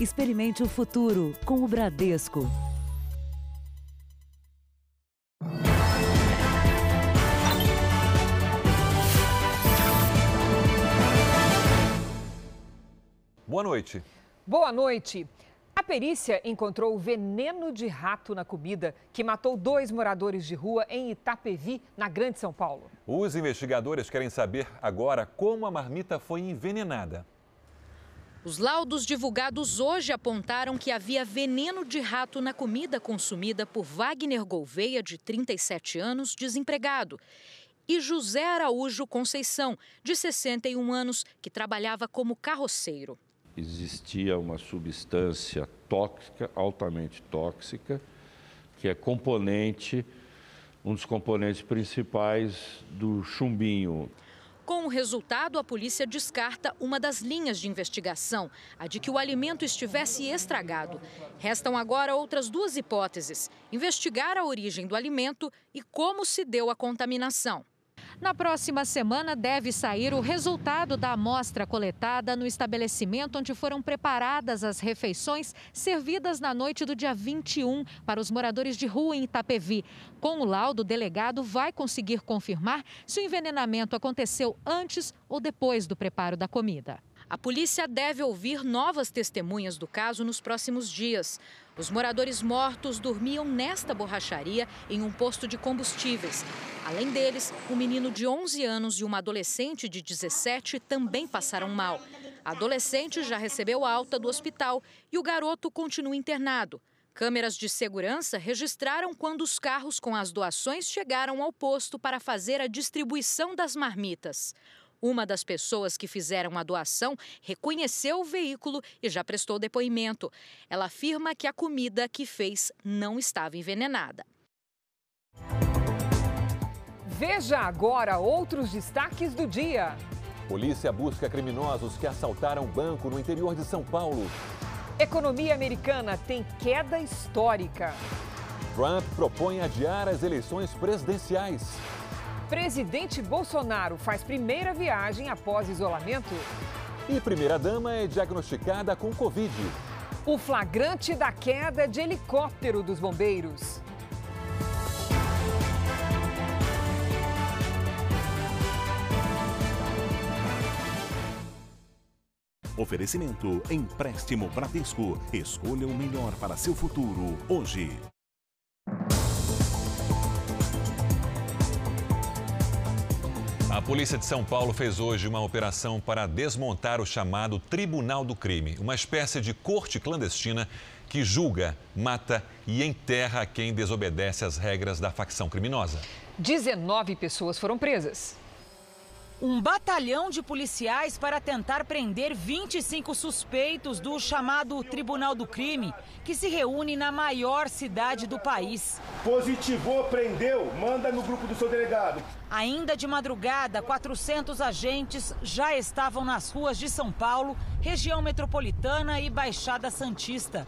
Experimente o futuro com o Bradesco. Boa noite. Boa noite. A perícia encontrou veneno de rato na comida que matou dois moradores de rua em Itapevi, na Grande São Paulo. Os investigadores querem saber agora como a marmita foi envenenada. Os laudos divulgados hoje apontaram que havia veneno de rato na comida consumida por Wagner Gouveia, de 37 anos, desempregado, e José Araújo Conceição, de 61 anos, que trabalhava como carroceiro existia uma substância tóxica, altamente tóxica, que é componente, um dos componentes principais do chumbinho. Com o resultado, a polícia descarta uma das linhas de investigação, a de que o alimento estivesse estragado. Restam agora outras duas hipóteses: investigar a origem do alimento e como se deu a contaminação. Na próxima semana deve sair o resultado da amostra coletada no estabelecimento onde foram preparadas as refeições servidas na noite do dia 21 para os moradores de rua em Itapevi. Com o laudo, o delegado vai conseguir confirmar se o envenenamento aconteceu antes ou depois do preparo da comida. A polícia deve ouvir novas testemunhas do caso nos próximos dias. Os moradores mortos dormiam nesta borracharia em um posto de combustíveis. Além deles, um menino de 11 anos e uma adolescente de 17 também passaram mal. A adolescente já recebeu alta do hospital e o garoto continua internado. Câmeras de segurança registraram quando os carros com as doações chegaram ao posto para fazer a distribuição das marmitas. Uma das pessoas que fizeram a doação reconheceu o veículo e já prestou depoimento. Ela afirma que a comida que fez não estava envenenada. Veja agora outros destaques do dia. Polícia busca criminosos que assaltaram banco no interior de São Paulo. Economia americana tem queda histórica. Trump propõe adiar as eleições presidenciais. Presidente Bolsonaro faz primeira viagem após isolamento. E primeira-dama é diagnosticada com Covid. O flagrante da queda de helicóptero dos bombeiros. Oferecimento Empréstimo Bradesco. Escolha o melhor para seu futuro hoje. A polícia de São Paulo fez hoje uma operação para desmontar o chamado Tribunal do Crime, uma espécie de corte clandestina que julga, mata e enterra quem desobedece às regras da facção criminosa. 19 pessoas foram presas. Um batalhão de policiais para tentar prender 25 suspeitos do chamado Tribunal do Crime, que se reúne na maior cidade do país. Positivou, prendeu, manda no grupo do seu delegado. Ainda de madrugada, 400 agentes já estavam nas ruas de São Paulo, região metropolitana e Baixada Santista.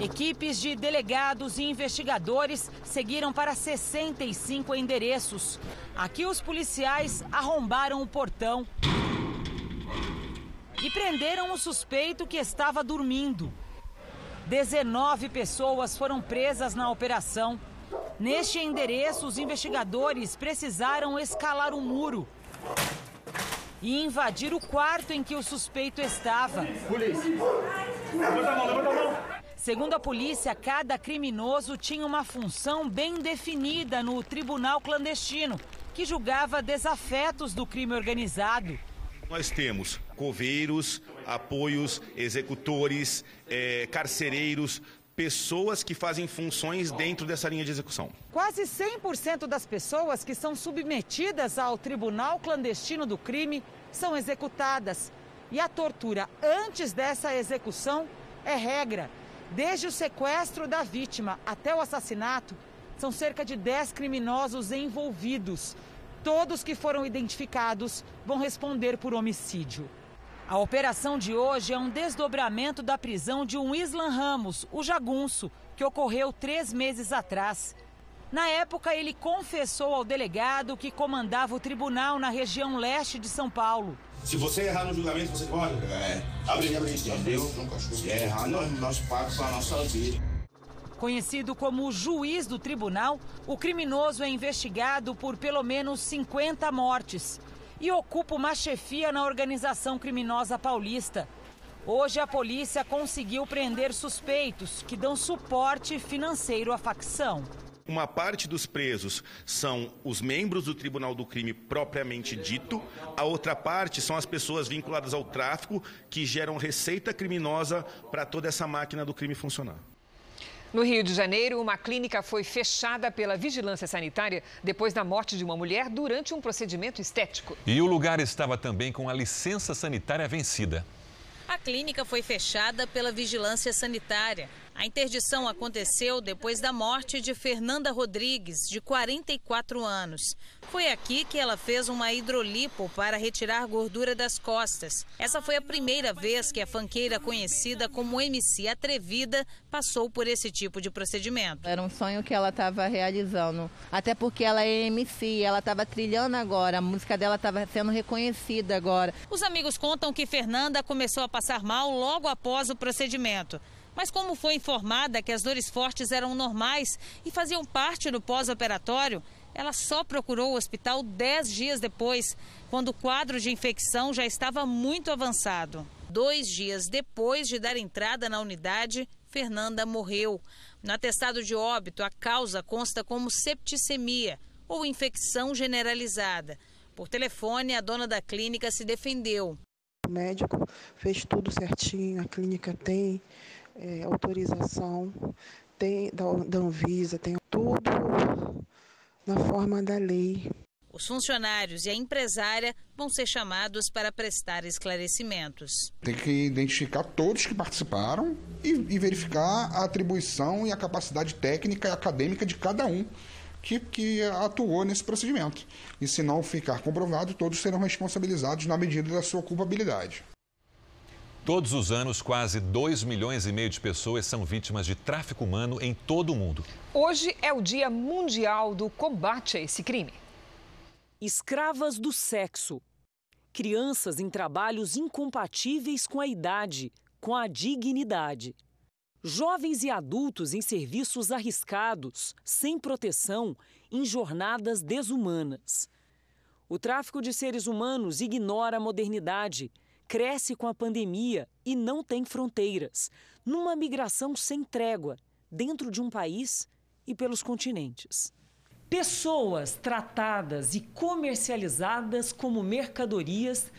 Equipes de delegados e investigadores seguiram para 65 endereços. Aqui os policiais arrombaram o portão e prenderam o suspeito que estava dormindo. 19 pessoas foram presas na operação. Neste endereço, os investigadores precisaram escalar o um muro e invadir o quarto em que o suspeito estava. Polícia! Levanta a mão, levanta a mão! Segundo a polícia, cada criminoso tinha uma função bem definida no tribunal clandestino, que julgava desafetos do crime organizado. Nós temos coveiros, apoios, executores, é, carcereiros, pessoas que fazem funções dentro dessa linha de execução. Quase 100% das pessoas que são submetidas ao Tribunal Clandestino do Crime são executadas. E a tortura antes dessa execução é regra. Desde o sequestro da vítima até o assassinato, são cerca de 10 criminosos envolvidos. Todos que foram identificados vão responder por homicídio. A operação de hoje é um desdobramento da prisão de um Islam Ramos, o jagunço, que ocorreu três meses atrás. Na época, ele confessou ao delegado que comandava o tribunal na região leste de São Paulo. Se você errar no julgamento, você pode. É, abre, abre, entendeu? Se errar, nós, nós pagamos a nossa vida. Conhecido como juiz do tribunal, o criminoso é investigado por pelo menos 50 mortes e ocupa uma chefia na organização criminosa paulista. Hoje a polícia conseguiu prender suspeitos que dão suporte financeiro à facção. Uma parte dos presos são os membros do Tribunal do Crime propriamente dito, a outra parte são as pessoas vinculadas ao tráfico que geram receita criminosa para toda essa máquina do crime funcionar. No Rio de Janeiro, uma clínica foi fechada pela vigilância sanitária depois da morte de uma mulher durante um procedimento estético. E o lugar estava também com a licença sanitária vencida. A clínica foi fechada pela vigilância sanitária. A interdição aconteceu depois da morte de Fernanda Rodrigues, de 44 anos. Foi aqui que ela fez uma hidrolipo para retirar gordura das costas. Essa foi a primeira vez que a fanqueira conhecida como MC Atrevida passou por esse tipo de procedimento. Era um sonho que ela estava realizando, até porque ela é MC, ela estava trilhando agora, a música dela estava sendo reconhecida agora. Os amigos contam que Fernanda começou a passar mal logo após o procedimento. Mas como foi informada que as dores fortes eram normais e faziam parte do pós-operatório, ela só procurou o hospital 10 dias depois, quando o quadro de infecção já estava muito avançado. Dois dias depois de dar entrada na unidade, Fernanda morreu. No atestado de óbito, a causa consta como septicemia ou infecção generalizada. Por telefone, a dona da clínica se defendeu. O médico fez tudo certinho, a clínica tem é, autorização, tem da, da Anvisa, tem tudo na forma da lei. Os funcionários e a empresária vão ser chamados para prestar esclarecimentos. Tem que identificar todos que participaram e, e verificar a atribuição e a capacidade técnica e acadêmica de cada um que, que, atuou nesse procedimento. E se não ficar comprovado, todos serão responsabilizados na medida da sua culpabilidade. Todos os anos, quase 2 milhões e meio de pessoas são vítimas de tráfico humano em todo o mundo. Hoje é o Dia Mundial do Combate a esse crime. Escravas do sexo. Crianças em trabalhos incompatíveis com a idade, com a dignidade. Jovens e adultos em serviços arriscados, sem proteção, em jornadas desumanas. O tráfico de seres humanos ignora a modernidade cresce com a pandemia e não tem fronteiras, numa migração sem trégua, dentro de um país e pelos continentes. Pessoas tratadas e comercializadas como mercadorias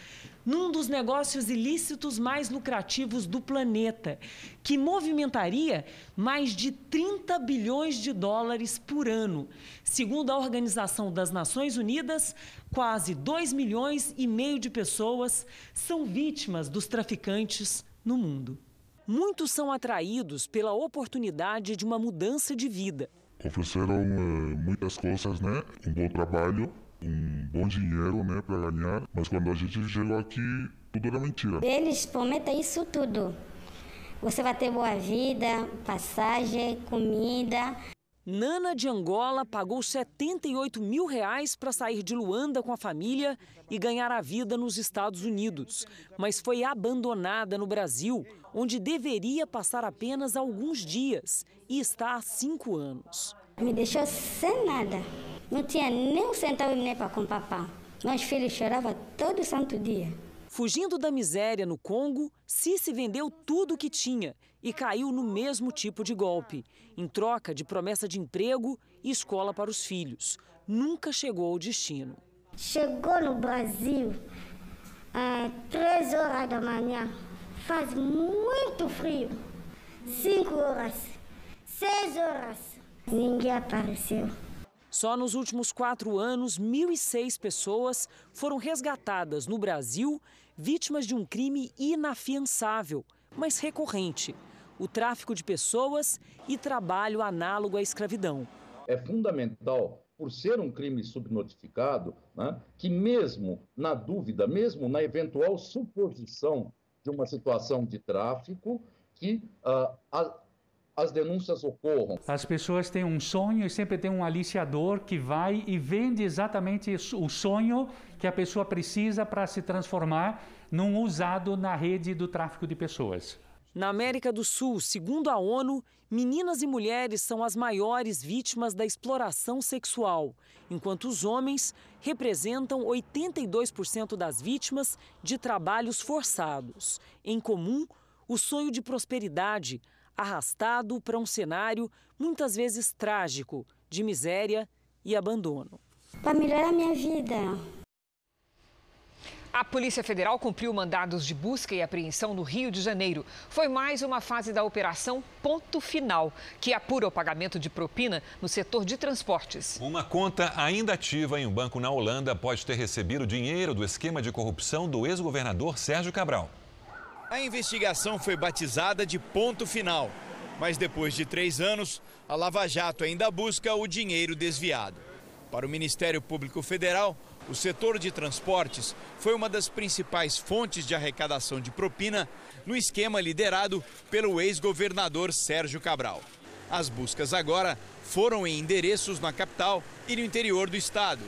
num dos negócios ilícitos mais lucrativos do planeta, que movimentaria mais de 30 bilhões de dólares por ano. Segundo a Organização das Nações Unidas, quase 2 milhões e meio de pessoas são vítimas dos traficantes no mundo. Muitos são atraídos pela oportunidade de uma mudança de vida. Ofereceram é, muitas coisas, né? Um bom trabalho, um bom dinheiro, né, para ganhar. Mas quando a gente chegou aqui, tudo era mentira. Eles prometem isso tudo. Você vai ter boa vida, passagem, comida. Nana de Angola pagou 78 mil reais para sair de Luanda com a família e ganhar a vida nos Estados Unidos, mas foi abandonada no Brasil, onde deveria passar apenas alguns dias e está há cinco anos. Me deixou sem nada. Não tinha nem um centavo nem para comprar pão. Meus filhos choravam todo santo dia. Fugindo da miséria no Congo, Cici vendeu tudo o que tinha e caiu no mesmo tipo de golpe, em troca de promessa de emprego e escola para os filhos. Nunca chegou ao destino. Chegou no Brasil às três horas da manhã. Faz muito frio. Cinco horas, seis horas. Ninguém apareceu. Só nos últimos quatro anos, 1.006 pessoas foram resgatadas no Brasil, vítimas de um crime inafiançável, mas recorrente: o tráfico de pessoas e trabalho análogo à escravidão. É fundamental, por ser um crime subnotificado, né, que, mesmo na dúvida, mesmo na eventual suposição de uma situação de tráfico, que uh, a, as denúncias ocorram. As pessoas têm um sonho e sempre tem um aliciador que vai e vende exatamente o sonho que a pessoa precisa para se transformar num usado na rede do tráfico de pessoas. Na América do Sul, segundo a ONU, meninas e mulheres são as maiores vítimas da exploração sexual, enquanto os homens representam 82% das vítimas de trabalhos forçados. Em comum, o sonho de prosperidade, arrastado para um cenário muitas vezes trágico de miséria e abandono. Para melhorar minha vida. A Polícia Federal cumpriu mandados de busca e apreensão no Rio de Janeiro. Foi mais uma fase da operação Ponto Final, que apura o pagamento de propina no setor de transportes. Uma conta ainda ativa em um banco na Holanda pode ter recebido dinheiro do esquema de corrupção do ex-governador Sérgio Cabral. A investigação foi batizada de Ponto Final, mas depois de três anos, a Lava Jato ainda busca o dinheiro desviado. Para o Ministério Público Federal, o setor de transportes foi uma das principais fontes de arrecadação de propina no esquema liderado pelo ex-governador Sérgio Cabral. As buscas agora foram em endereços na capital e no interior do estado.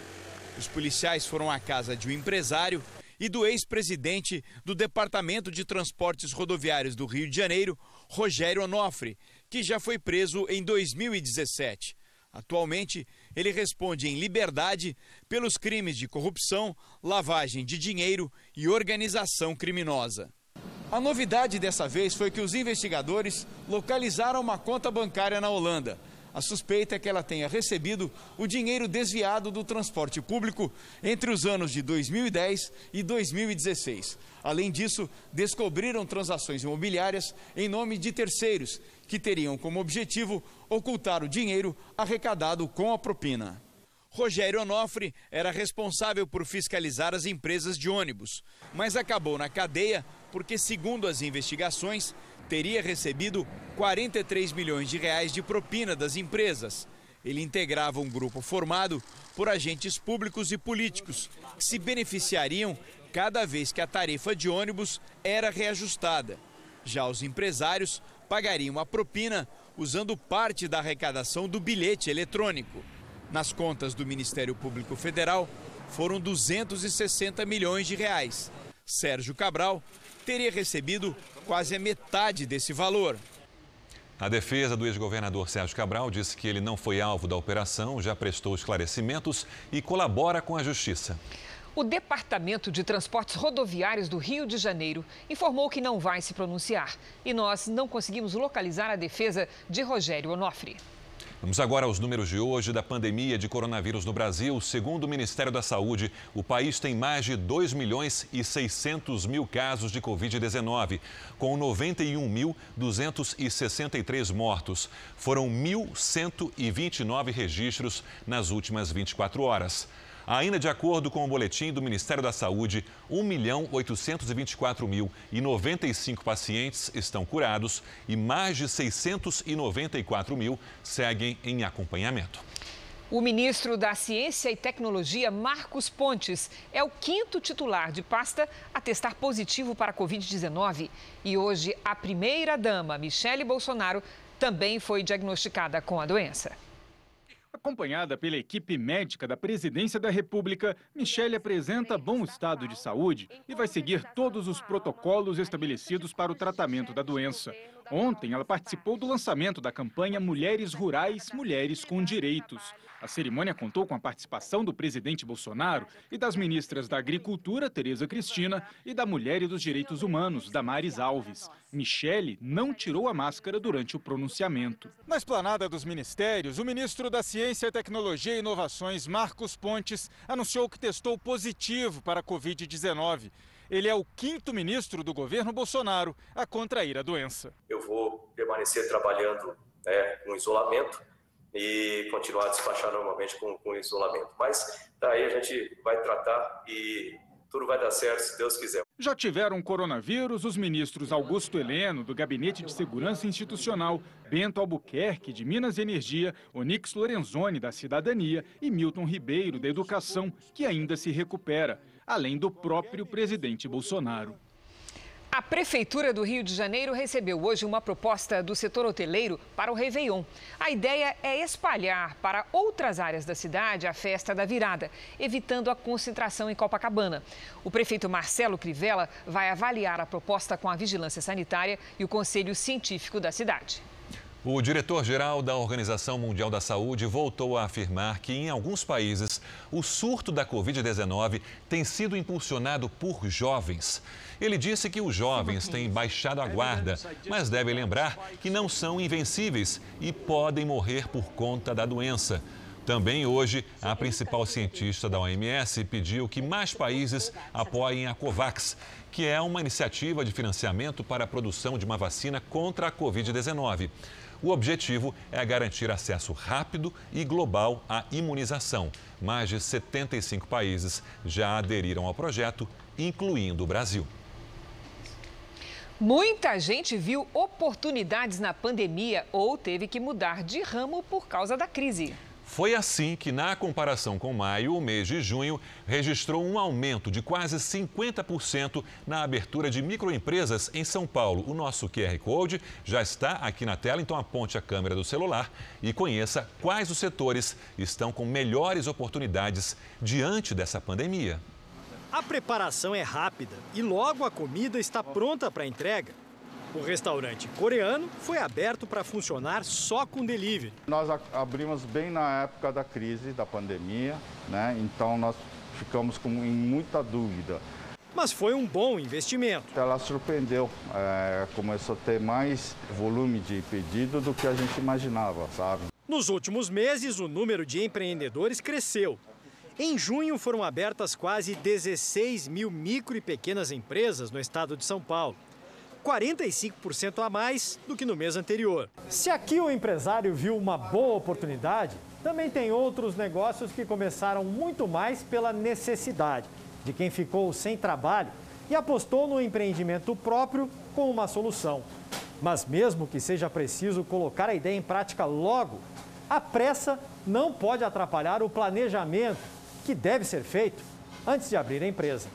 Os policiais foram à casa de um empresário e do ex-presidente do Departamento de Transportes Rodoviários do Rio de Janeiro, Rogério Onofre, que já foi preso em 2017. Atualmente, ele responde em liberdade pelos crimes de corrupção, lavagem de dinheiro e organização criminosa. A novidade dessa vez foi que os investigadores localizaram uma conta bancária na Holanda. A suspeita é que ela tenha recebido o dinheiro desviado do transporte público entre os anos de 2010 e 2016. Além disso, descobriram transações imobiliárias em nome de terceiros que teriam como objetivo ocultar o dinheiro arrecadado com a propina. Rogério Onofre era responsável por fiscalizar as empresas de ônibus, mas acabou na cadeia porque, segundo as investigações, teria recebido 43 milhões de reais de propina das empresas. Ele integrava um grupo formado por agentes públicos e políticos que se beneficiariam cada vez que a tarifa de ônibus era reajustada. Já os empresários pagariam a propina usando parte da arrecadação do bilhete eletrônico. Nas contas do Ministério Público Federal, foram 260 milhões de reais. Sérgio Cabral teria recebido quase a metade desse valor. A defesa do ex-governador Sérgio Cabral disse que ele não foi alvo da operação, já prestou esclarecimentos e colabora com a justiça. O Departamento de Transportes Rodoviários do Rio de Janeiro informou que não vai se pronunciar. E nós não conseguimos localizar a defesa de Rogério Onofre. Vamos agora aos números de hoje da pandemia de coronavírus no Brasil. Segundo o Ministério da Saúde, o país tem mais de 2 milhões e 600 mil casos de Covid-19, com 91.263 mortos. Foram 1.129 registros nas últimas 24 horas. Ainda de acordo com o boletim do Ministério da Saúde, 1.824.095 pacientes estão curados e mais de 694 mil seguem em acompanhamento. O ministro da Ciência e Tecnologia, Marcos Pontes, é o quinto titular de pasta a testar positivo para a Covid-19. E hoje, a primeira-dama, Michele Bolsonaro, também foi diagnosticada com a doença. Acompanhada pela equipe médica da Presidência da República, Michele apresenta bom estado de saúde e vai seguir todos os protocolos estabelecidos para o tratamento da doença. Ontem, ela participou do lançamento da campanha Mulheres Rurais, Mulheres com Direitos. A cerimônia contou com a participação do presidente Bolsonaro e das ministras da Agricultura, Tereza Cristina, e da Mulher e dos Direitos Humanos, Damares Alves. Michele não tirou a máscara durante o pronunciamento. Na esplanada dos ministérios, o ministro da Ciência, Tecnologia e Inovações, Marcos Pontes, anunciou que testou positivo para a Covid-19. Ele é o quinto ministro do governo Bolsonaro a contrair a doença. Eu vou permanecer trabalhando né, com isolamento e continuar a despachar normalmente com, com isolamento. Mas daí a gente vai tratar e tudo vai dar certo se Deus quiser. Já tiveram coronavírus os ministros Augusto Heleno, do Gabinete de Segurança Institucional, Bento Albuquerque, de Minas e Energia, Onix Lorenzoni, da Cidadania e Milton Ribeiro, da Educação, que ainda se recupera além do próprio presidente Bolsonaro. A Prefeitura do Rio de Janeiro recebeu hoje uma proposta do setor hoteleiro para o Réveillon. A ideia é espalhar para outras áreas da cidade a festa da virada, evitando a concentração em Copacabana. O prefeito Marcelo Crivella vai avaliar a proposta com a Vigilância Sanitária e o Conselho Científico da cidade. O diretor-geral da Organização Mundial da Saúde voltou a afirmar que, em alguns países, o surto da Covid-19 tem sido impulsionado por jovens. Ele disse que os jovens têm baixado a guarda, mas devem lembrar que não são invencíveis e podem morrer por conta da doença. Também hoje, a principal cientista da OMS pediu que mais países apoiem a COVAX, que é uma iniciativa de financiamento para a produção de uma vacina contra a Covid-19. O objetivo é garantir acesso rápido e global à imunização. Mais de 75 países já aderiram ao projeto, incluindo o Brasil. Muita gente viu oportunidades na pandemia ou teve que mudar de ramo por causa da crise. Foi assim que, na comparação com maio, o mês de junho registrou um aumento de quase 50% na abertura de microempresas em São Paulo. O nosso QR Code já está aqui na tela, então aponte a câmera do celular e conheça quais os setores estão com melhores oportunidades diante dessa pandemia. A preparação é rápida e logo a comida está pronta para entrega. O restaurante coreano foi aberto para funcionar só com delivery. Nós abrimos bem na época da crise, da pandemia, né? Então nós ficamos com muita dúvida. Mas foi um bom investimento. Ela surpreendeu, é, começou a ter mais volume de pedido do que a gente imaginava, sabe? Nos últimos meses, o número de empreendedores cresceu. Em junho, foram abertas quase 16 mil micro e pequenas empresas no estado de São Paulo. 45% a mais do que no mês anterior. Se aqui o empresário viu uma boa oportunidade, também tem outros negócios que começaram muito mais pela necessidade de quem ficou sem trabalho e apostou no empreendimento próprio com uma solução. Mas mesmo que seja preciso colocar a ideia em prática logo, a pressa não pode atrapalhar o planejamento que deve ser feito antes de abrir a empresa.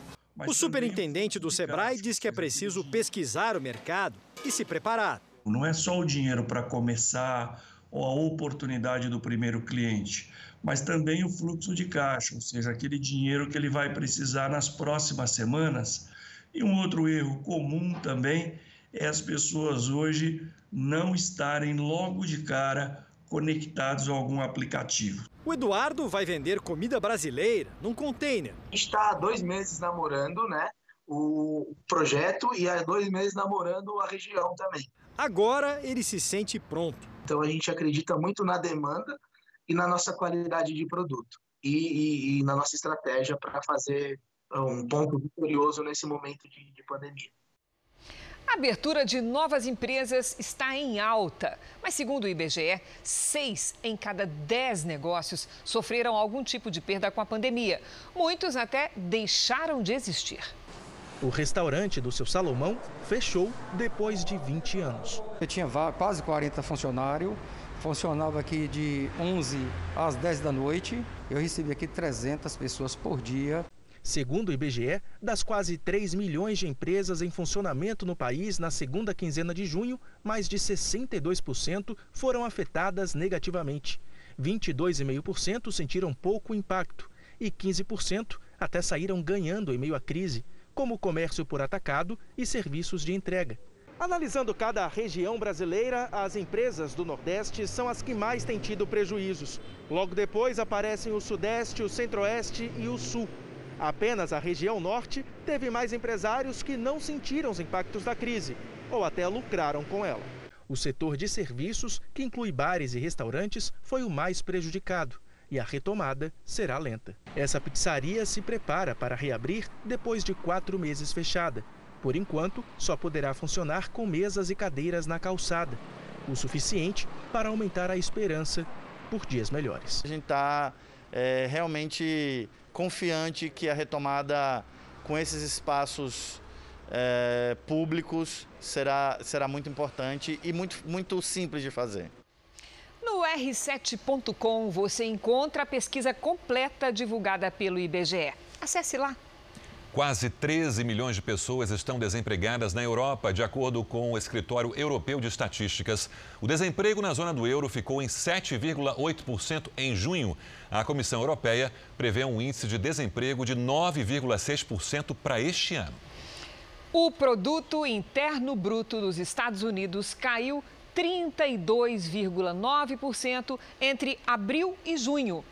O superintendente do Sebrae diz que é preciso pesquisar o mercado e se preparar. Não é só o dinheiro para começar ou a oportunidade do primeiro cliente, mas também o fluxo de caixa, ou seja, aquele dinheiro que ele vai precisar nas próximas semanas. E um outro erro comum também é as pessoas hoje não estarem logo de cara conectados a algum aplicativo. O Eduardo vai vender comida brasileira num container. Está há dois meses namorando, né? O projeto e há dois meses namorando a região também. Agora ele se sente pronto. Então a gente acredita muito na demanda e na nossa qualidade de produto e, e, e na nossa estratégia para fazer um ponto vitorioso nesse momento de, de pandemia. A abertura de novas empresas está em alta, mas segundo o IBGE, seis em cada dez negócios sofreram algum tipo de perda com a pandemia. Muitos até deixaram de existir. O restaurante do seu Salomão fechou depois de 20 anos. Eu tinha quase 40 funcionários, funcionava aqui de 11 às 10 da noite. Eu recebia aqui 300 pessoas por dia. Segundo o IBGE, das quase 3 milhões de empresas em funcionamento no país na segunda quinzena de junho, mais de 62% foram afetadas negativamente. 22,5% sentiram pouco impacto e 15% até saíram ganhando em meio à crise, como comércio por atacado e serviços de entrega. Analisando cada região brasileira, as empresas do Nordeste são as que mais têm tido prejuízos. Logo depois aparecem o Sudeste, o Centro-Oeste e o Sul. Apenas a região norte teve mais empresários que não sentiram os impactos da crise ou até lucraram com ela. O setor de serviços, que inclui bares e restaurantes, foi o mais prejudicado e a retomada será lenta. Essa pizzaria se prepara para reabrir depois de quatro meses fechada. Por enquanto, só poderá funcionar com mesas e cadeiras na calçada, o suficiente para aumentar a esperança por dias melhores. A gente está é, realmente confiante que a retomada com esses espaços é, públicos será, será muito importante e muito, muito simples de fazer. No r7.com você encontra a pesquisa completa divulgada pelo IBGE. Acesse lá. Quase 13 milhões de pessoas estão desempregadas na Europa, de acordo com o Escritório Europeu de Estatísticas. O desemprego na zona do euro ficou em 7,8% em junho. A Comissão Europeia prevê um índice de desemprego de 9,6% para este ano. O produto interno bruto dos Estados Unidos caiu 32,9% entre abril e junho.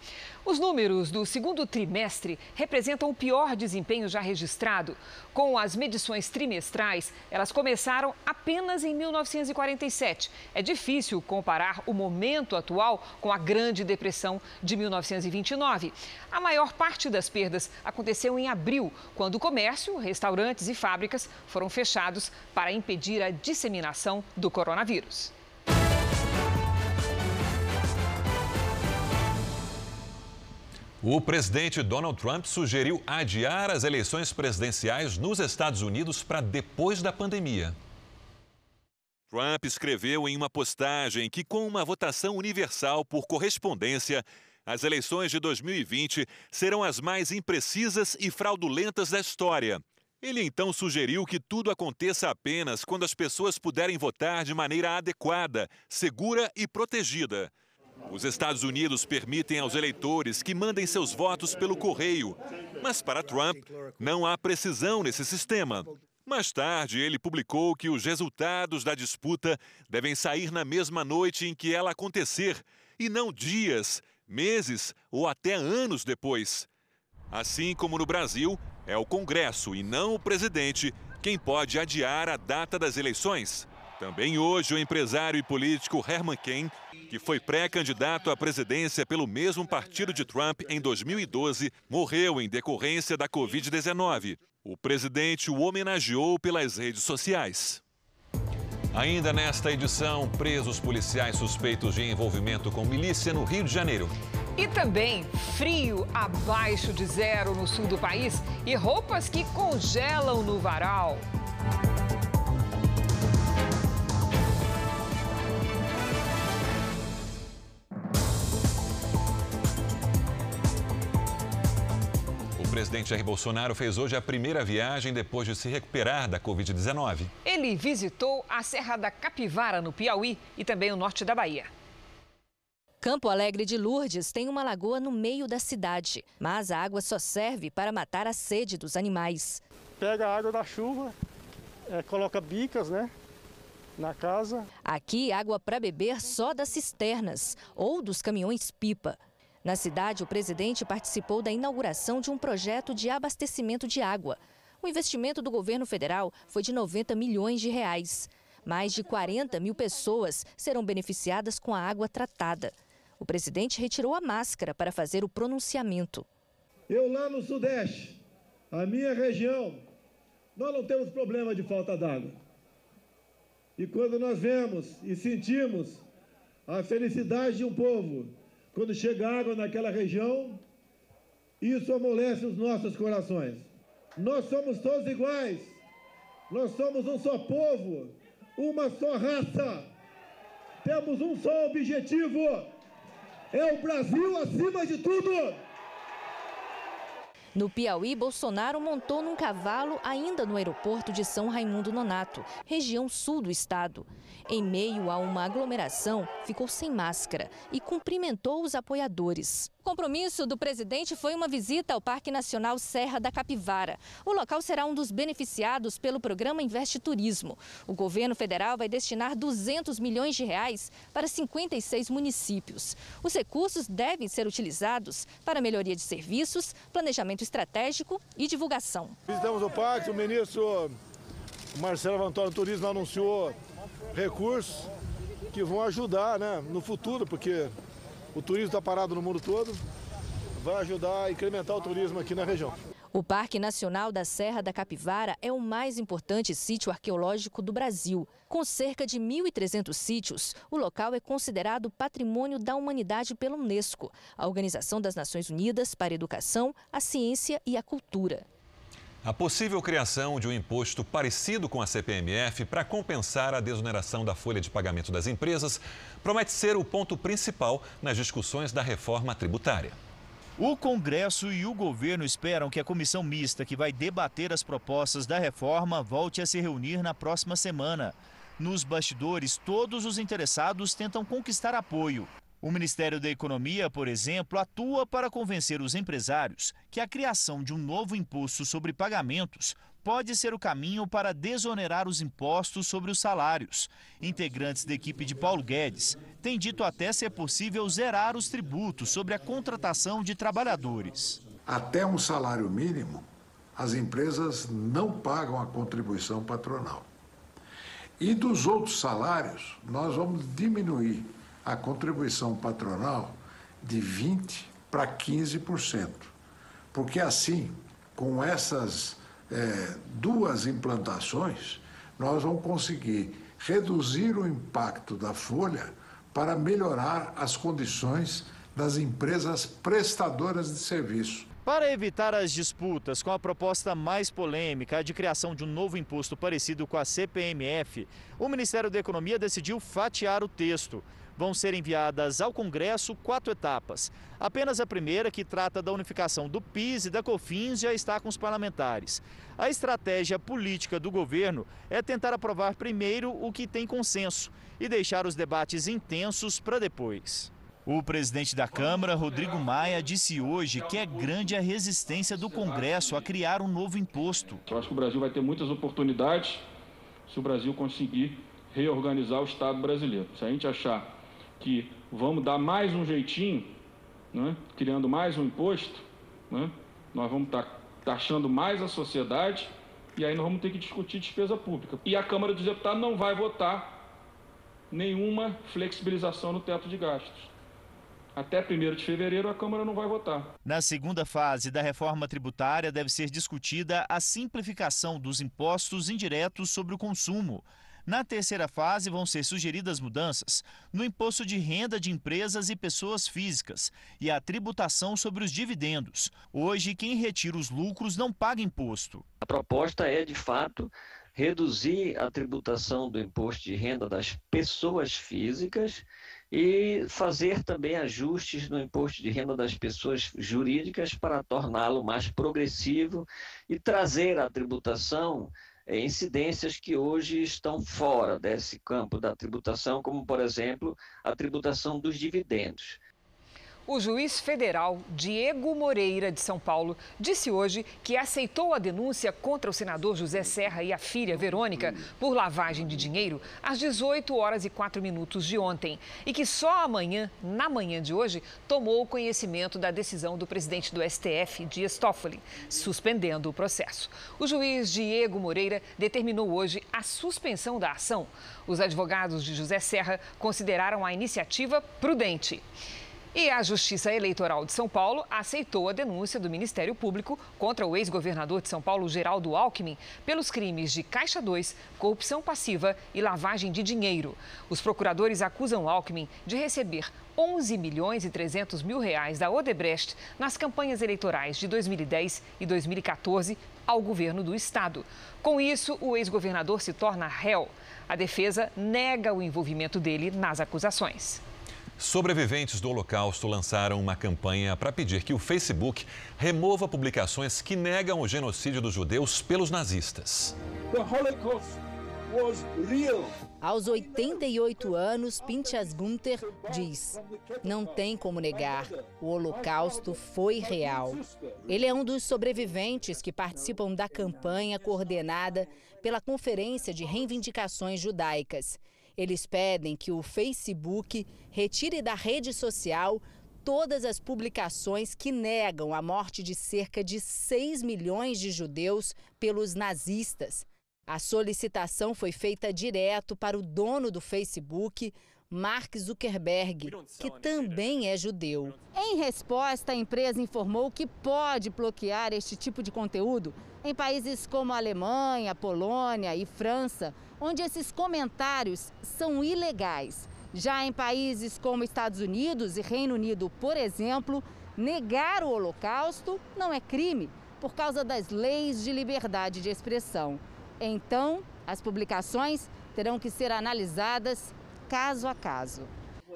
Os números do segundo trimestre representam o pior desempenho já registrado. Com as medições trimestrais, elas começaram apenas em 1947. É difícil comparar o momento atual com a Grande Depressão de 1929. A maior parte das perdas aconteceu em abril, quando o comércio, restaurantes e fábricas foram fechados para impedir a disseminação do coronavírus. O presidente Donald Trump sugeriu adiar as eleições presidenciais nos Estados Unidos para depois da pandemia. Trump escreveu em uma postagem que, com uma votação universal por correspondência, as eleições de 2020 serão as mais imprecisas e fraudulentas da história. Ele então sugeriu que tudo aconteça apenas quando as pessoas puderem votar de maneira adequada, segura e protegida. Os Estados Unidos permitem aos eleitores que mandem seus votos pelo correio. Mas para Trump, não há precisão nesse sistema. Mais tarde, ele publicou que os resultados da disputa devem sair na mesma noite em que ela acontecer, e não dias, meses ou até anos depois. Assim como no Brasil, é o Congresso e não o presidente quem pode adiar a data das eleições. Também hoje, o empresário e político Herman Cain, que foi pré-candidato à presidência pelo mesmo partido de Trump em 2012, morreu em decorrência da Covid-19. O presidente o homenageou pelas redes sociais. Ainda nesta edição, presos policiais suspeitos de envolvimento com milícia no Rio de Janeiro. E também frio abaixo de zero no sul do país e roupas que congelam no varal. Presidente Jair Bolsonaro fez hoje a primeira viagem depois de se recuperar da Covid-19. Ele visitou a Serra da Capivara, no Piauí, e também o norte da Bahia. Campo Alegre de Lourdes tem uma lagoa no meio da cidade, mas a água só serve para matar a sede dos animais. Pega a água da chuva, é, coloca bicas, né? Na casa. Aqui, água para beber só das cisternas ou dos caminhões-pipa. Na cidade, o presidente participou da inauguração de um projeto de abastecimento de água. O investimento do governo federal foi de 90 milhões de reais. Mais de 40 mil pessoas serão beneficiadas com a água tratada. O presidente retirou a máscara para fazer o pronunciamento. Eu lá no Sudeste, a minha região, nós não temos problema de falta d'água. E quando nós vemos e sentimos a felicidade de um povo quando chega água naquela região, isso amolece os nossos corações. Nós somos todos iguais. Nós somos um só povo, uma só raça. Temos um só objetivo. É o Brasil acima de tudo. No Piauí, Bolsonaro montou num cavalo ainda no aeroporto de São Raimundo Nonato, região sul do estado. Em meio a uma aglomeração, ficou sem máscara e cumprimentou os apoiadores. O compromisso do presidente foi uma visita ao Parque Nacional Serra da Capivara. O local será um dos beneficiados pelo programa Investe Turismo. O governo federal vai destinar 200 milhões de reais para 56 municípios. Os recursos devem ser utilizados para melhoria de serviços, planejamento estratégico e divulgação. Visitamos o parque, o ministro Marcelo Antônio Turismo anunciou recursos que vão ajudar né, no futuro, porque o turismo está parado no mundo todo, vai ajudar a incrementar o turismo aqui na região. O Parque Nacional da Serra da Capivara é o mais importante sítio arqueológico do Brasil. Com cerca de 1.300 sítios, o local é considerado Patrimônio da Humanidade pela Unesco, a Organização das Nações Unidas para a Educação, a Ciência e a Cultura. A possível criação de um imposto parecido com a CPMF para compensar a desoneração da folha de pagamento das empresas promete ser o ponto principal nas discussões da reforma tributária. O Congresso e o governo esperam que a comissão mista que vai debater as propostas da reforma volte a se reunir na próxima semana. Nos bastidores, todos os interessados tentam conquistar apoio. O Ministério da Economia, por exemplo, atua para convencer os empresários que a criação de um novo imposto sobre pagamentos pode ser o caminho para desonerar os impostos sobre os salários. Integrantes da equipe de Paulo Guedes têm dito até ser possível zerar os tributos sobre a contratação de trabalhadores. Até um salário mínimo, as empresas não pagam a contribuição patronal. E dos outros salários, nós vamos diminuir a contribuição patronal de 20% para 15%. Porque assim, com essas é, duas implantações, nós vamos conseguir reduzir o impacto da folha para melhorar as condições das empresas prestadoras de serviço. Para evitar as disputas com a proposta mais polêmica, a de criação de um novo imposto parecido com a CPMF, o Ministério da Economia decidiu fatiar o texto vão ser enviadas ao Congresso quatro etapas. Apenas a primeira, que trata da unificação do PIS e da COFINS, já está com os parlamentares. A estratégia política do governo é tentar aprovar primeiro o que tem consenso e deixar os debates intensos para depois. O presidente da Câmara, Rodrigo Maia, disse hoje que é grande a resistência do Congresso a criar um novo imposto. Eu acho que o Brasil vai ter muitas oportunidades se o Brasil conseguir reorganizar o Estado brasileiro. Se a gente achar que vamos dar mais um jeitinho, né, criando mais um imposto, né, nós vamos estar tá taxando mais a sociedade e aí nós vamos ter que discutir despesa pública. E a Câmara dos Deputados não vai votar nenhuma flexibilização no teto de gastos. Até 1 de fevereiro a Câmara não vai votar. Na segunda fase da reforma tributária deve ser discutida a simplificação dos impostos indiretos sobre o consumo. Na terceira fase, vão ser sugeridas mudanças no imposto de renda de empresas e pessoas físicas e a tributação sobre os dividendos. Hoje, quem retira os lucros não paga imposto. A proposta é, de fato, reduzir a tributação do imposto de renda das pessoas físicas e fazer também ajustes no imposto de renda das pessoas jurídicas para torná-lo mais progressivo e trazer a tributação é, incidências que hoje estão fora desse campo da tributação, como, por exemplo, a tributação dos dividendos. O juiz federal Diego Moreira, de São Paulo, disse hoje que aceitou a denúncia contra o senador José Serra e a filha Verônica por lavagem de dinheiro às 18 horas e 4 minutos de ontem e que só amanhã, na manhã de hoje, tomou conhecimento da decisão do presidente do STF, Dias Toffoli, suspendendo o processo. O juiz Diego Moreira determinou hoje a suspensão da ação. Os advogados de José Serra consideraram a iniciativa prudente. E a Justiça Eleitoral de São Paulo aceitou a denúncia do Ministério Público contra o ex-governador de São Paulo, Geraldo Alckmin, pelos crimes de Caixa 2, corrupção passiva e lavagem de dinheiro. Os procuradores acusam Alckmin de receber 11 milhões e 300 mil reais da Odebrecht nas campanhas eleitorais de 2010 e 2014 ao governo do estado. Com isso, o ex-governador se torna réu. A defesa nega o envolvimento dele nas acusações. Sobreviventes do Holocausto lançaram uma campanha para pedir que o Facebook remova publicações que negam o genocídio dos judeus pelos nazistas. Aos 88 anos, Pinchas Gunther diz: Não tem como negar, o Holocausto foi real. Ele é um dos sobreviventes que participam da campanha coordenada pela Conferência de Reivindicações Judaicas. Eles pedem que o Facebook retire da rede social todas as publicações que negam a morte de cerca de 6 milhões de judeus pelos nazistas. A solicitação foi feita direto para o dono do Facebook, Mark Zuckerberg, que também é judeu. Em resposta, a empresa informou que pode bloquear este tipo de conteúdo em países como Alemanha, Polônia e França, onde esses comentários são ilegais. Já em países como Estados Unidos e Reino Unido, por exemplo, negar o Holocausto não é crime por causa das leis de liberdade de expressão. Então, as publicações terão que ser analisadas caso a caso.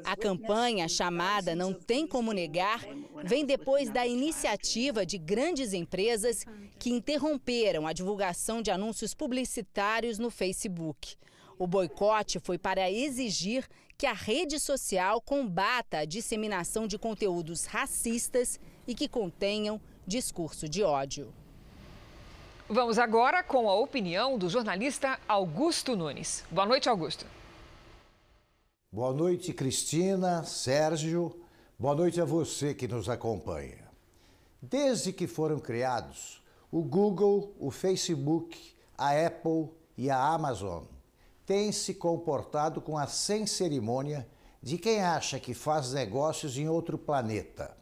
A campanha chamada Não Tem Como Negar vem depois da iniciativa de grandes empresas que interromperam a divulgação de anúncios publicitários no Facebook. O boicote foi para exigir que a rede social combata a disseminação de conteúdos racistas e que contenham discurso de ódio. Vamos agora com a opinião do jornalista Augusto Nunes. Boa noite, Augusto. Boa noite, Cristina, Sérgio. Boa noite a você que nos acompanha. Desde que foram criados, o Google, o Facebook, a Apple e a Amazon têm se comportado com a sem cerimônia de quem acha que faz negócios em outro planeta.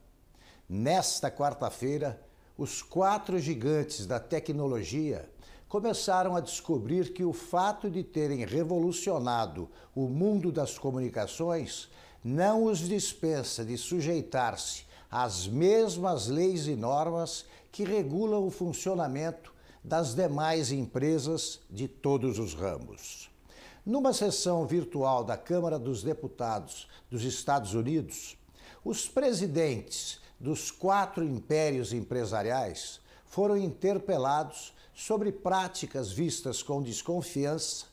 Nesta quarta-feira, os quatro gigantes da tecnologia começaram a descobrir que o fato de terem revolucionado o mundo das comunicações não os dispensa de sujeitar-se às mesmas leis e normas que regulam o funcionamento das demais empresas de todos os ramos. Numa sessão virtual da Câmara dos Deputados dos Estados Unidos, os presidentes dos quatro impérios empresariais foram interpelados sobre práticas vistas com desconfiança,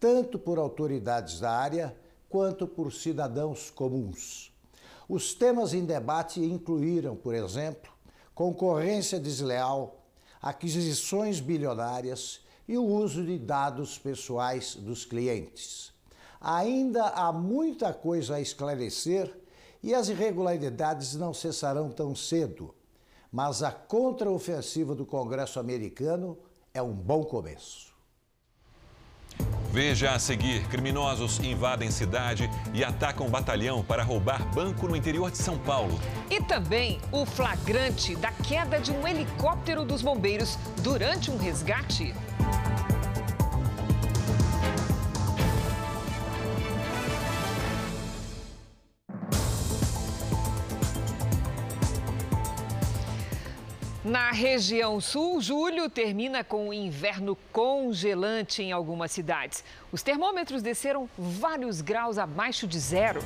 tanto por autoridades da área quanto por cidadãos comuns. Os temas em debate incluíram, por exemplo, concorrência desleal, aquisições bilionárias e o uso de dados pessoais dos clientes. Ainda há muita coisa a esclarecer e as irregularidades não cessarão tão cedo, mas a contraofensiva do Congresso americano é um bom começo. Veja a seguir: criminosos invadem cidade e atacam batalhão para roubar banco no interior de São Paulo. E também o flagrante da queda de um helicóptero dos bombeiros durante um resgate. Na região sul, julho termina com inverno congelante em algumas cidades. Os termômetros desceram vários graus abaixo de zero.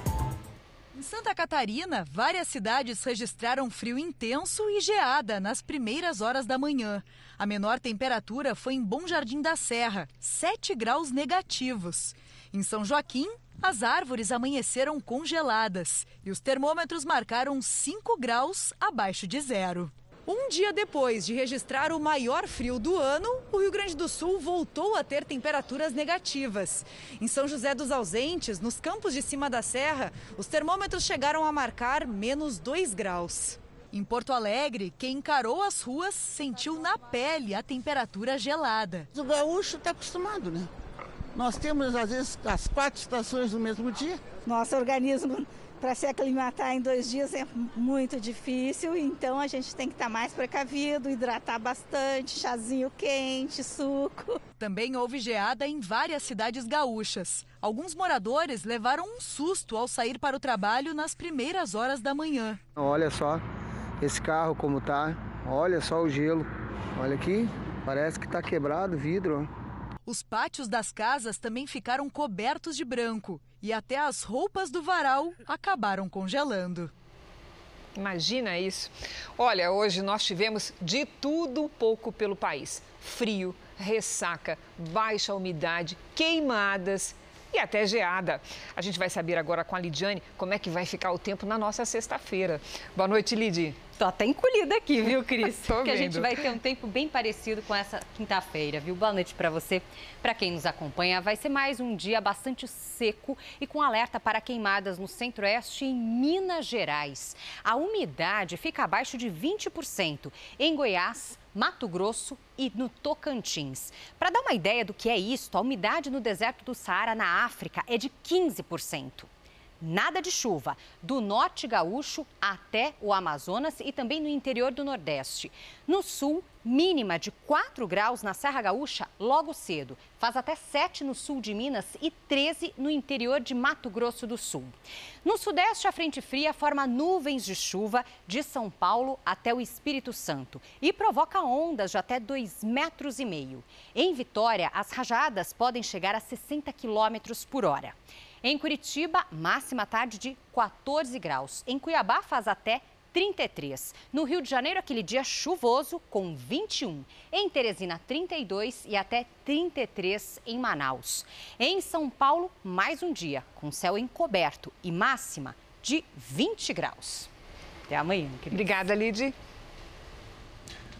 Em Santa Catarina, várias cidades registraram frio intenso e geada nas primeiras horas da manhã. A menor temperatura foi em Bom Jardim da Serra, 7 graus negativos. Em São Joaquim, as árvores amanheceram congeladas e os termômetros marcaram 5 graus abaixo de zero. Um dia depois de registrar o maior frio do ano, o Rio Grande do Sul voltou a ter temperaturas negativas. Em São José dos Ausentes, nos campos de cima da serra, os termômetros chegaram a marcar menos 2 graus. Em Porto Alegre, quem encarou as ruas sentiu na pele a temperatura gelada. O gaúcho está acostumado, né? Nós temos, às vezes, as quatro estações no mesmo dia. Nosso organismo para se aclimatar em dois dias é muito difícil, então a gente tem que estar tá mais precavido, hidratar bastante, chazinho quente, suco. Também houve geada em várias cidades gaúchas. Alguns moradores levaram um susto ao sair para o trabalho nas primeiras horas da manhã. Olha só esse carro como tá, olha só o gelo. Olha aqui, parece que está quebrado o vidro. Os pátios das casas também ficaram cobertos de branco e até as roupas do varal acabaram congelando. Imagina isso. Olha, hoje nós tivemos de tudo pouco pelo país: frio, ressaca, baixa umidade, queimadas e até geada. A gente vai saber agora com a Lidiane como é que vai ficar o tempo na nossa sexta-feira. Boa noite, Lidi. Tô até encolhida aqui, viu, Cris? Porque a gente vai ter um tempo bem parecido com essa quinta-feira, viu? Boa noite para você. Para quem nos acompanha, vai ser mais um dia bastante seco e com alerta para queimadas no centro-oeste e em Minas Gerais. A umidade fica abaixo de 20%. Em Goiás, Mato Grosso e no Tocantins. Para dar uma ideia do que é isso, a umidade no deserto do Saara, na África, é de 15% nada de chuva, do norte gaúcho até o Amazonas e também no interior do Nordeste. No sul, mínima de 4 graus na Serra Gaúcha logo cedo. Faz até 7 no sul de Minas e 13 no interior de Mato Grosso do Sul. No sudeste, a frente fria forma nuvens de chuva de São Paulo até o Espírito Santo e provoca ondas de até 2,5 metros. e meio. Em Vitória, as rajadas podem chegar a 60 quilômetros por hora. Em Curitiba, máxima tarde de 14 graus. Em Cuiabá, faz até 33. No Rio de Janeiro, aquele dia chuvoso com 21. Em Teresina, 32 e até 33 em Manaus. Em São Paulo, mais um dia com céu encoberto e máxima de 20 graus. Até amanhã. Queridos. Obrigada, Lid.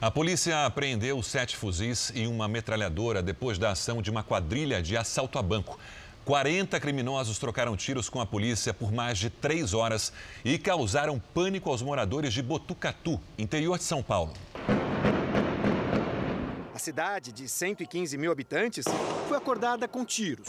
A polícia apreendeu sete fuzis e uma metralhadora depois da ação de uma quadrilha de assalto a banco. 40 criminosos trocaram tiros com a polícia por mais de três horas e causaram pânico aos moradores de Botucatu, interior de São Paulo. A cidade, de 115 mil habitantes, foi acordada com tiros.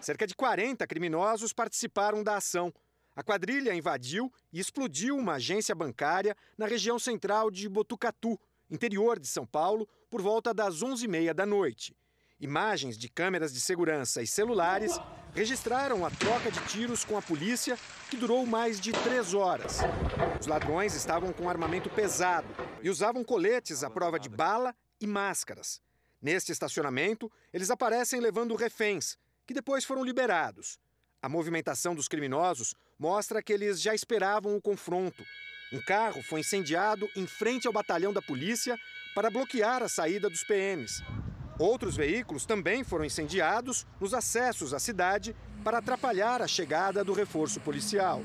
Cerca de 40 criminosos participaram da ação. A quadrilha invadiu e explodiu uma agência bancária na região central de Botucatu, interior de São Paulo, por volta das 11h30 da noite. Imagens de câmeras de segurança e celulares registraram a troca de tiros com a polícia, que durou mais de três horas. Os ladrões estavam com armamento pesado e usavam coletes à prova de bala e máscaras. Neste estacionamento, eles aparecem levando reféns, que depois foram liberados. A movimentação dos criminosos mostra que eles já esperavam o confronto. Um carro foi incendiado em frente ao batalhão da polícia para bloquear a saída dos PMs. Outros veículos também foram incendiados nos acessos à cidade para atrapalhar a chegada do reforço policial.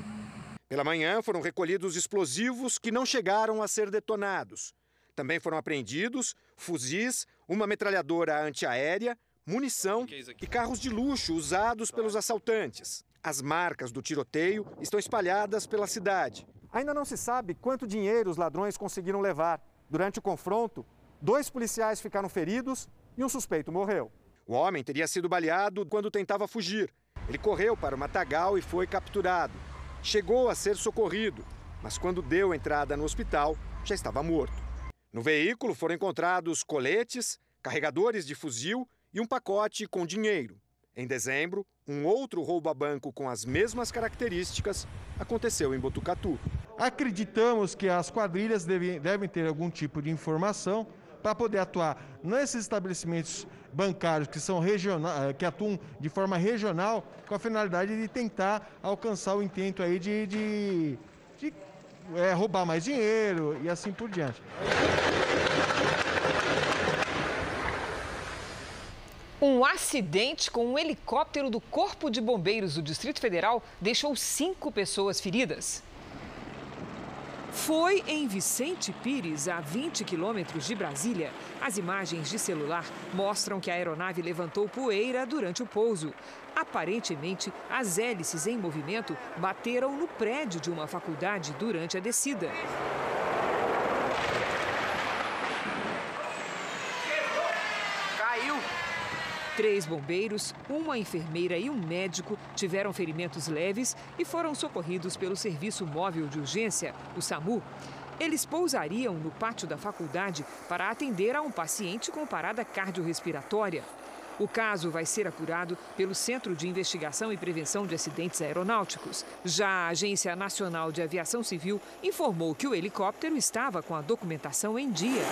Pela manhã foram recolhidos explosivos que não chegaram a ser detonados. Também foram apreendidos fuzis, uma metralhadora antiaérea, munição e carros de luxo usados pelos assaltantes. As marcas do tiroteio estão espalhadas pela cidade. Ainda não se sabe quanto dinheiro os ladrões conseguiram levar. Durante o confronto, dois policiais ficaram feridos e um suspeito morreu. O homem teria sido baleado quando tentava fugir. Ele correu para o matagal e foi capturado. Chegou a ser socorrido, mas quando deu entrada no hospital, já estava morto. No veículo foram encontrados coletes, carregadores de fuzil e um pacote com dinheiro. Em dezembro, um outro roubo a banco com as mesmas características aconteceu em Botucatu. Acreditamos que as quadrilhas devem, devem ter algum tipo de informação para poder atuar nesses estabelecimentos bancários que são regional, que atuam de forma regional, com a finalidade de tentar alcançar o intento aí de, de, de é, roubar mais dinheiro e assim por diante. Um acidente com um helicóptero do Corpo de Bombeiros do Distrito Federal deixou cinco pessoas feridas. Foi em Vicente Pires, a 20 quilômetros de Brasília. As imagens de celular mostram que a aeronave levantou poeira durante o pouso. Aparentemente, as hélices em movimento bateram no prédio de uma faculdade durante a descida. Caiu! Três bombeiros, uma enfermeira e um médico tiveram ferimentos leves e foram socorridos pelo Serviço Móvel de Urgência, o SAMU. Eles pousariam no pátio da faculdade para atender a um paciente com parada cardiorrespiratória. O caso vai ser apurado pelo Centro de Investigação e Prevenção de Acidentes Aeronáuticos. Já a Agência Nacional de Aviação Civil informou que o helicóptero estava com a documentação em dia.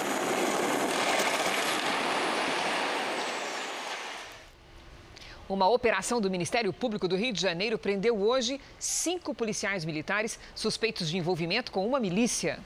Uma operação do Ministério Público do Rio de Janeiro prendeu hoje cinco policiais militares suspeitos de envolvimento com uma milícia.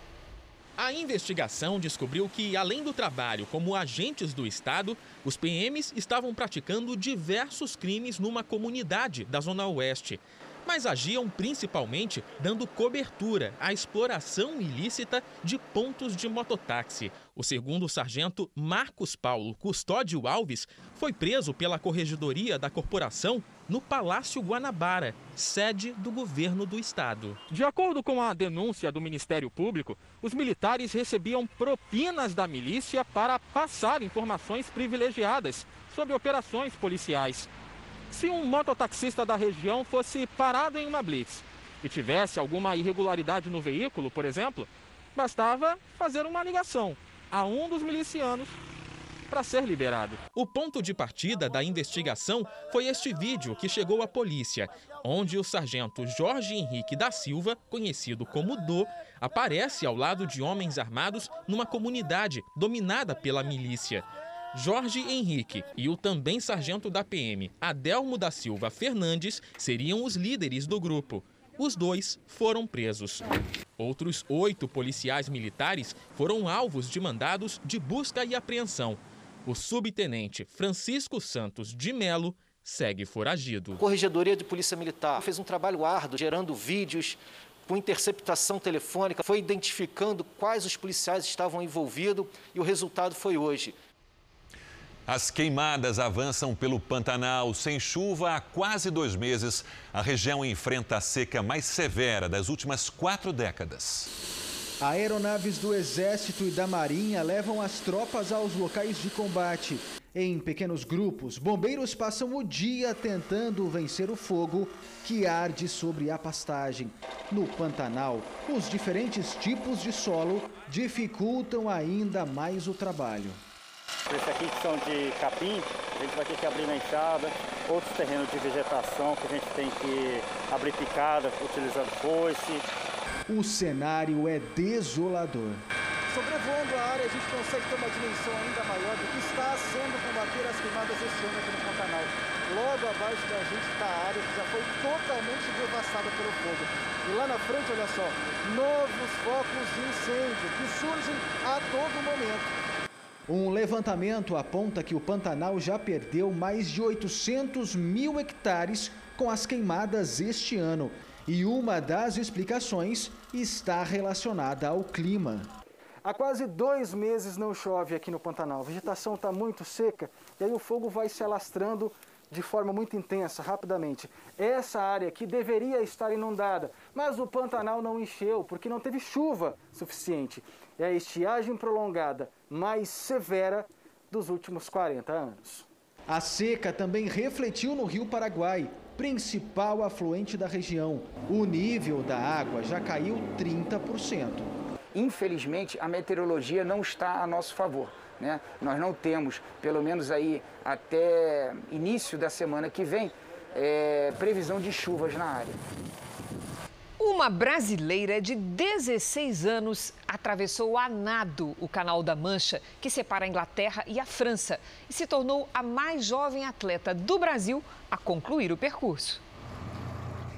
A investigação descobriu que, além do trabalho como agentes do Estado, os PMs estavam praticando diversos crimes numa comunidade da Zona Oeste. Mas agiam principalmente dando cobertura à exploração ilícita de pontos de mototáxi. O segundo sargento Marcos Paulo Custódio Alves foi preso pela Corregedoria da Corporação no Palácio Guanabara, sede do governo do estado. De acordo com a denúncia do Ministério Público, os militares recebiam propinas da milícia para passar informações privilegiadas sobre operações policiais. Se um mototaxista da região fosse parado em uma blitz e tivesse alguma irregularidade no veículo, por exemplo, bastava fazer uma ligação a um dos milicianos para ser liberado. O ponto de partida da investigação foi este vídeo que chegou à polícia, onde o sargento Jorge Henrique da Silva, conhecido como Do, aparece ao lado de homens armados numa comunidade dominada pela milícia. Jorge Henrique e o também sargento da PM, Adelmo da Silva Fernandes, seriam os líderes do grupo. Os dois foram presos. Outros oito policiais militares foram alvos de mandados de busca e apreensão. O subtenente Francisco Santos de Melo segue foragido. A Corregedoria de Polícia Militar fez um trabalho árduo, gerando vídeos com interceptação telefônica, foi identificando quais os policiais estavam envolvidos e o resultado foi hoje. As queimadas avançam pelo Pantanal. Sem chuva há quase dois meses, a região enfrenta a seca mais severa das últimas quatro décadas. Aeronaves do Exército e da Marinha levam as tropas aos locais de combate. Em pequenos grupos, bombeiros passam o dia tentando vencer o fogo que arde sobre a pastagem. No Pantanal, os diferentes tipos de solo dificultam ainda mais o trabalho. Esse aqui que são de capim, a gente vai ter que abrir na enxada, outros terrenos de vegetação que a gente tem que abrir picada utilizando foice. O cenário é desolador. Sobrevoando a área, a gente consegue ter uma dimensão ainda maior do que está sendo combater as queimadas este ano aqui no Pantanal. Logo abaixo da gente está a área que já foi totalmente devastada pelo fogo. E lá na frente, olha só, novos focos de incêndio que surgem a todo momento. Um levantamento aponta que o Pantanal já perdeu mais de 800 mil hectares com as queimadas este ano. E uma das explicações está relacionada ao clima. Há quase dois meses não chove aqui no Pantanal. A vegetação está muito seca e aí o fogo vai se alastrando de forma muito intensa, rapidamente. Essa área aqui deveria estar inundada, mas o Pantanal não encheu porque não teve chuva suficiente é a estiagem prolongada mais severa dos últimos 40 anos. A seca também refletiu no Rio Paraguai, principal afluente da região. O nível da água já caiu 30%. Infelizmente, a meteorologia não está a nosso favor. Né? Nós não temos, pelo menos aí até início da semana que vem, é, previsão de chuvas na área. Uma brasileira de 16 anos atravessou a nado o Canal da Mancha, que separa a Inglaterra e a França, e se tornou a mais jovem atleta do Brasil a concluir o percurso.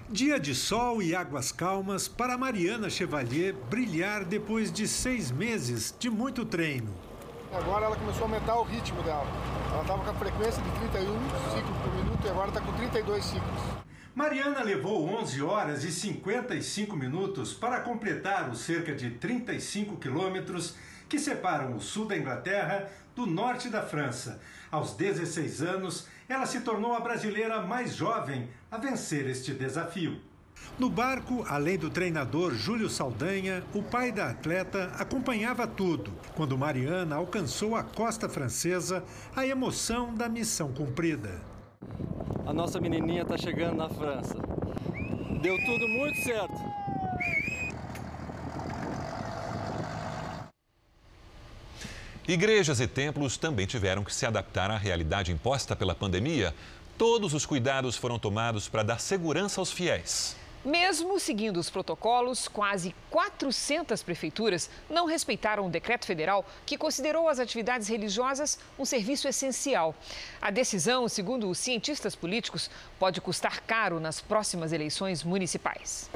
Dia de sol e águas calmas para Mariana Chevalier brilhar depois de seis meses de muito treino. Agora ela começou a aumentar o ritmo dela. Ela estava com a frequência de 31 ciclos por minuto e agora está com 32 ciclos. Mariana levou 11 horas e 55 minutos para completar os cerca de 35 quilômetros que separam o sul da Inglaterra do norte da França. Aos 16 anos, ela se tornou a brasileira mais jovem a vencer este desafio. No barco, além do treinador Júlio Saldanha, o pai da atleta acompanhava tudo. Quando Mariana alcançou a costa francesa, a emoção da missão cumprida a nossa menininha está chegando na França. Deu tudo muito certo. Igrejas e templos também tiveram que se adaptar à realidade imposta pela pandemia. Todos os cuidados foram tomados para dar segurança aos fiéis. Mesmo seguindo os protocolos, quase 400 prefeituras não respeitaram o decreto federal que considerou as atividades religiosas um serviço essencial. A decisão, segundo os cientistas políticos, pode custar caro nas próximas eleições municipais.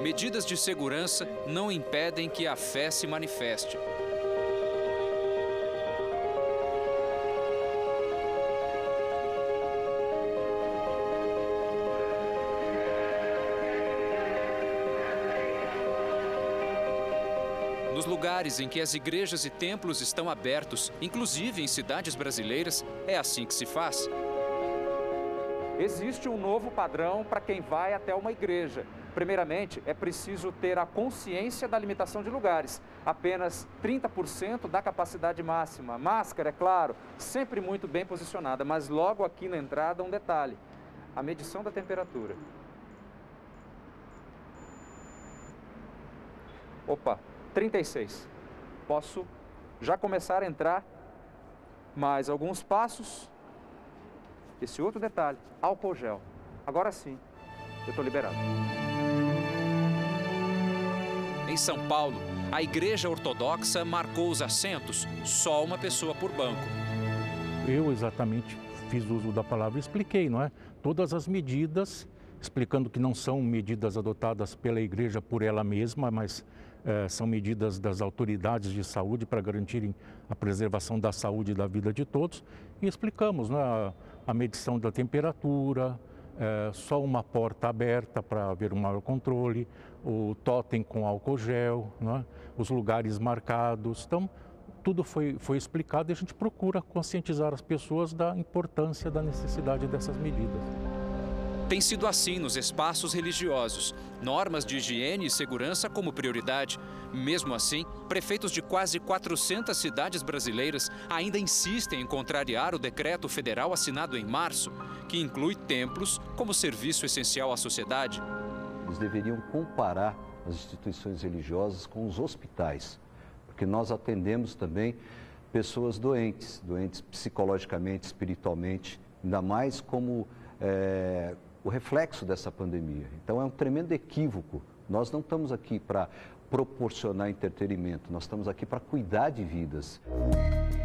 Medidas de segurança não impedem que a fé se manifeste. Nos lugares em que as igrejas e templos estão abertos, inclusive em cidades brasileiras, é assim que se faz. Existe um novo padrão para quem vai até uma igreja. Primeiramente, é preciso ter a consciência da limitação de lugares. Apenas 30% da capacidade máxima. Máscara, é claro, sempre muito bem posicionada, mas logo aqui na entrada um detalhe: a medição da temperatura. Opa, 36. Posso já começar a entrar mais alguns passos. Esse outro detalhe, álcool gel. Agora sim, eu estou liberado. Em São Paulo, a Igreja Ortodoxa marcou os assentos, só uma pessoa por banco. Eu exatamente fiz uso da palavra e expliquei, não é? Todas as medidas, explicando que não são medidas adotadas pela igreja por ela mesma, mas é, são medidas das autoridades de saúde para garantirem a preservação da saúde e da vida de todos. E explicamos né, a, a medição da temperatura, é, só uma porta aberta para haver um maior controle, o totem com álcool gel, né, os lugares marcados. Então, tudo foi, foi explicado e a gente procura conscientizar as pessoas da importância, da necessidade dessas medidas. Tem sido assim nos espaços religiosos. Normas de higiene e segurança como prioridade. Mesmo assim, prefeitos de quase 400 cidades brasileiras ainda insistem em contrariar o decreto federal assinado em março, que inclui templos como serviço essencial à sociedade. Eles deveriam comparar as instituições religiosas com os hospitais, porque nós atendemos também pessoas doentes, doentes psicologicamente, espiritualmente, ainda mais como é, o reflexo dessa pandemia. Então é um tremendo equívoco. Nós não estamos aqui para proporcionar entretenimento, nós estamos aqui para cuidar de vidas.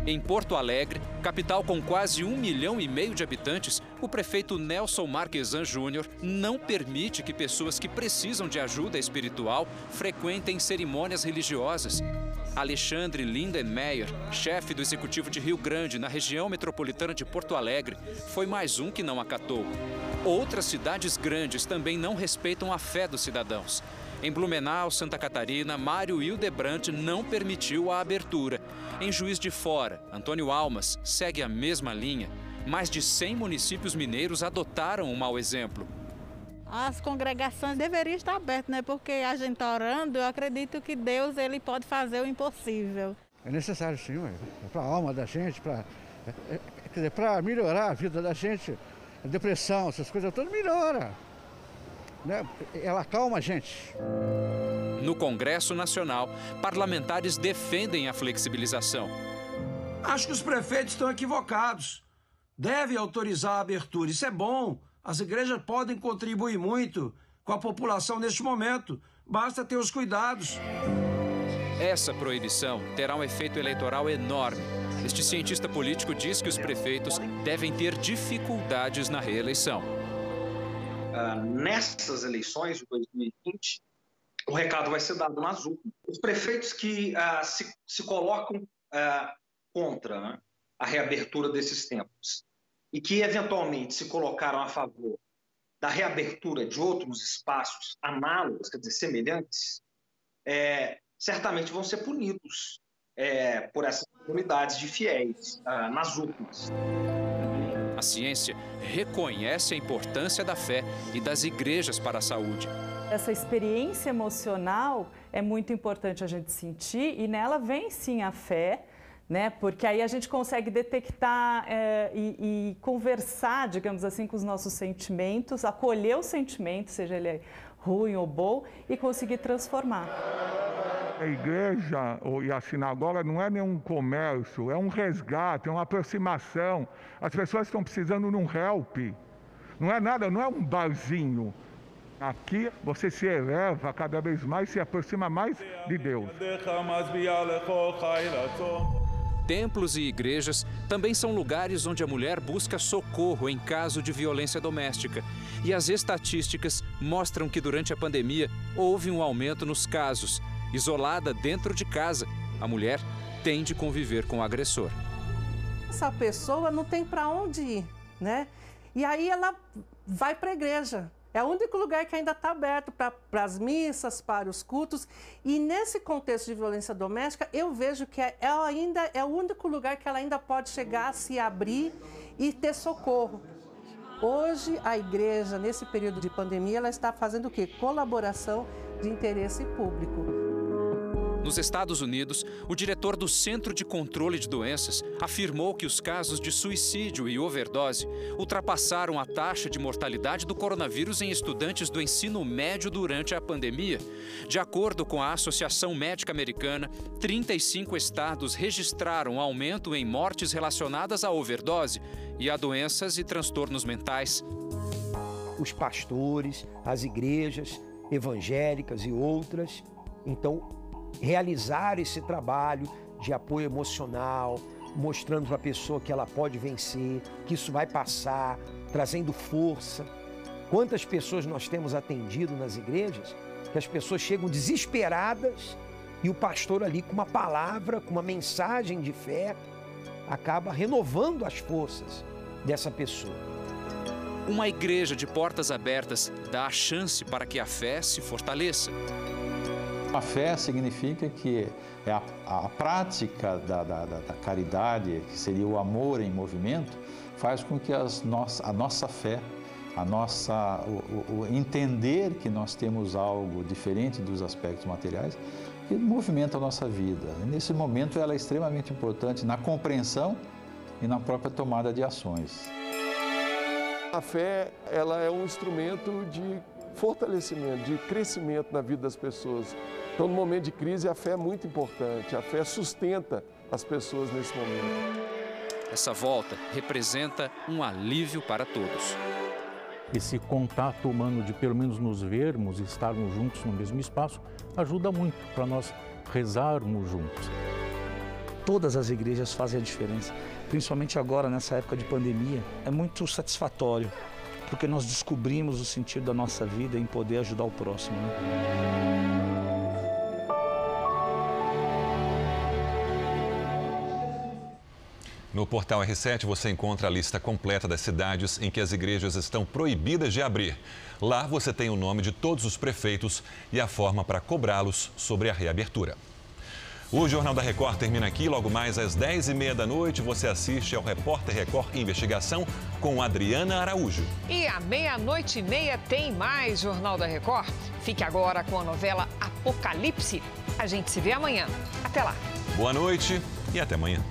Em Porto Alegre, capital com quase um milhão e meio de habitantes, o prefeito Nelson Marquesan Júnior não permite que pessoas que precisam de ajuda espiritual frequentem cerimônias religiosas. Alexandre Lindenmeyer, chefe do executivo de Rio Grande, na região metropolitana de Porto Alegre, foi mais um que não acatou. Outras cidades grandes também não respeitam a fé dos cidadãos. Em Blumenau, Santa Catarina, Mário Hildebrand não permitiu a abertura. Em Juiz de Fora, Antônio Almas segue a mesma linha. Mais de 100 municípios mineiros adotaram um mau exemplo. As congregações deveriam estar abertas, né? Porque a gente está orando, eu acredito que Deus ele pode fazer o impossível. É necessário sim, é para a alma da gente, para é, é, para melhorar a vida da gente. A depressão, essas coisas todas melhora né? ela calma a gente. No Congresso Nacional, parlamentares defendem a flexibilização. Acho que os prefeitos estão equivocados. Devem autorizar a abertura. Isso é bom. As igrejas podem contribuir muito com a população neste momento. Basta ter os cuidados. Essa proibição terá um efeito eleitoral enorme. Este cientista político diz que os prefeitos devem ter dificuldades na reeleição uh, nessas eleições de 2020, o recado vai ser dado nas urnas. Os prefeitos que uh, se, se, colocam uh, contra né, a reabertura desses templos e que, eventualmente, se colocaram a favor da reabertura de outros espaços análogos, quer dizer, semelhantes, é, certamente vão ser punidos é, por essas comunidades de fiéis nas urnas. A ciência reconhece a importância da fé e das igrejas para a saúde. Essa experiência emocional é muito importante a gente sentir e nela vem sim a fé, né? Porque aí a gente consegue detectar é, e, e, conversar, digamos assim, com os nossos sentimentos, acolher o sentimento, seja ele ruim ou bom, e conseguir transformar. A igreja e a sinagoga não é nenhum comércio, é um resgate, é uma aproximação. As pessoas estão precisando de um help. Não é nada, não é um barzinho. Aqui você se eleva cada vez mais, se aproxima mais de Deus. Templos e igrejas também são lugares onde a mulher busca socorro em caso de violência doméstica. E as estatísticas mostram que durante a pandemia houve um aumento nos casos Isolada dentro de casa, a mulher tem de conviver com o agressor. Essa pessoa não tem para onde ir, né? E aí ela vai para a igreja. É o único lugar que ainda está aberto para as missas, para os cultos. E nesse contexto de violência doméstica, eu vejo que é, ela ainda é o único lugar que ela ainda pode chegar, se abrir e ter socorro. Hoje, a igreja, nesse período de pandemia, ela está fazendo o quê? Colaboração de interesse público. Nos Estados Unidos, o diretor do Centro de Controle de Doenças afirmou que os casos de suicídio e overdose ultrapassaram a taxa de mortalidade do coronavírus em estudantes do ensino médio durante a pandemia. De acordo com a Associação Médica Americana, 35 estados registraram aumento em mortes relacionadas à overdose e a doenças e transtornos mentais. Os pastores, as igrejas evangélicas e outras Então, realizar esse trabalho de apoio emocional, mostrando para a pessoa que ela pode vencer, que isso vai passar, trazendo força. Quantas pessoas nós temos atendido nas igrejas que as pessoas chegam desesperadas e o pastor ali com uma palavra, com uma mensagem de fé, acaba renovando as forças dessa pessoa. Uma igreja de portas abertas dá a chance para que a fé se fortaleça. A fé significa que é a, a prática da, da, da, caridade, que seria o amor em movimento, faz com que as nossa, a nossa fé, a nossa, o, o entender que nós temos algo diferente dos aspectos materiais, que movimenta a nossa vida. E nesse momento ela é extremamente importante na compreensão e na própria tomada de ações. A fé ela é um instrumento de fortalecimento, de crescimento na vida das pessoas. Então, no momento de crise, a fé é muito importante. A fé sustenta as pessoas nesse momento. Essa volta representa um alívio para todos. Esse contato humano de pelo menos nos vermos e estarmos juntos no mesmo espaço ajuda muito para nós rezarmos juntos. Todas as igrejas fazem a diferença, principalmente agora nessa época de pandemia. É muito satisfatório, porque nós descobrimos o sentido da nossa vida em poder ajudar o próximo. Né? No portal R7 você encontra a lista completa das cidades em que as igrejas estão proibidas de abrir. Lá você tem o nome de todos os prefeitos e a forma para cobrá-los sobre a reabertura. O Jornal da Record termina aqui. Logo mais às 10h30 da noite, você assiste ao Repórter Record Investigação com Adriana Araújo. E à meia-noite e meia tem mais Jornal da Record. Fique agora com a novela Apocalipse. A gente se vê amanhã. Até lá. Boa noite e até amanhã.